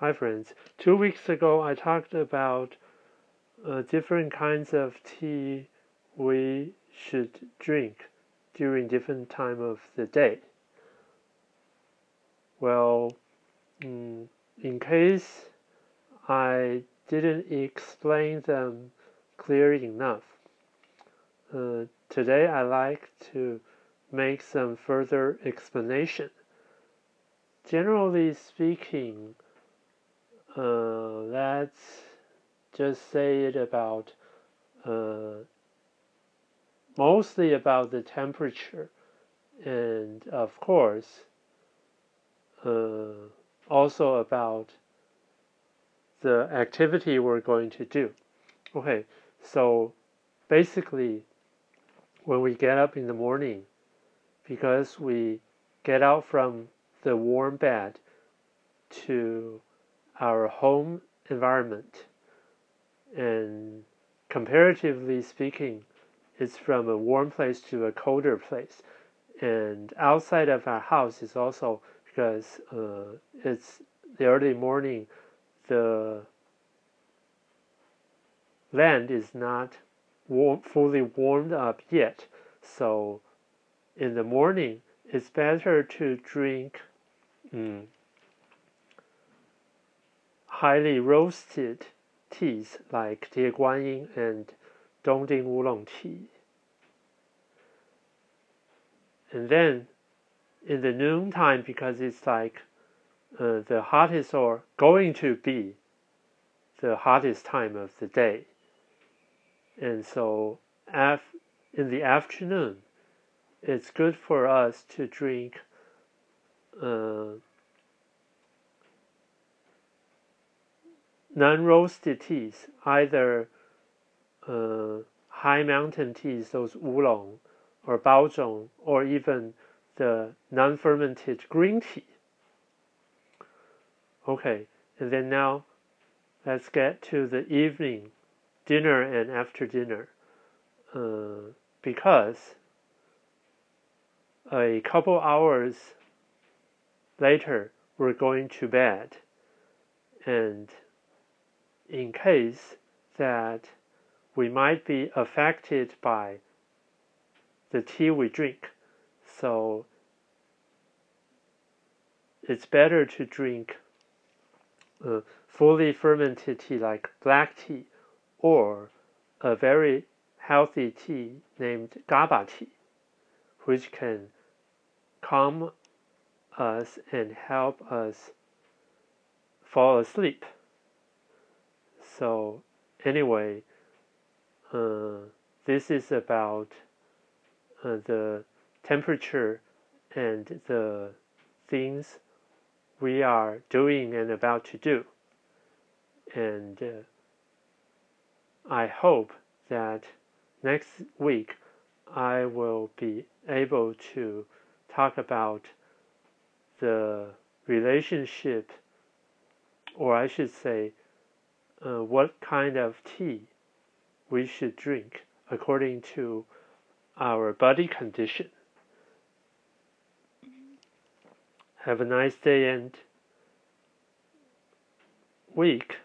Hi, friends. Two weeks ago, I talked about uh, different kinds of tea we should drink during different time of the day. Well, mm, in case I didn't explain them clearly enough, uh, today I like to make some further explanation. Generally speaking, uh, let's just say it about uh, mostly about the temperature. And of course uh, also about the activity we're going to do. Okay so basically when we get up in the morning because we get out from the warm bed to our home environment. And comparatively speaking, it's from a warm place to a colder place. And outside of our house is also because uh, it's the early morning, the land is not warm, fully warmed up yet. So in the morning, it's better to drink mm, highly roasted teas like Guanyin and Dongding Oolong tea. And then in the noontime, because it's like uh, the hottest or going to be the hottest time of the day. And so af- in the afternoon, it's good for us to drink uh, non-roasted teas, either uh, high mountain teas, those oolong or baozhong, or even the non-fermented green tea. Okay, and then now let's get to the evening dinner and after dinner, uh, because a couple hours later we're going to bed, and in case that we might be affected by the tea we drink. So it's better to drink fully fermented tea like black tea or a very healthy tea named GABA tea, which can calm us and help us fall asleep. So anyway, uh, this is about uh, the temperature and the things we are doing and about to do. And uh, I hope that next week I will be able to talk about the relationship, or I should say, uh, what kind of tea we should drink according to our body condition. Have a nice day and week.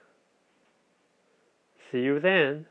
See you then.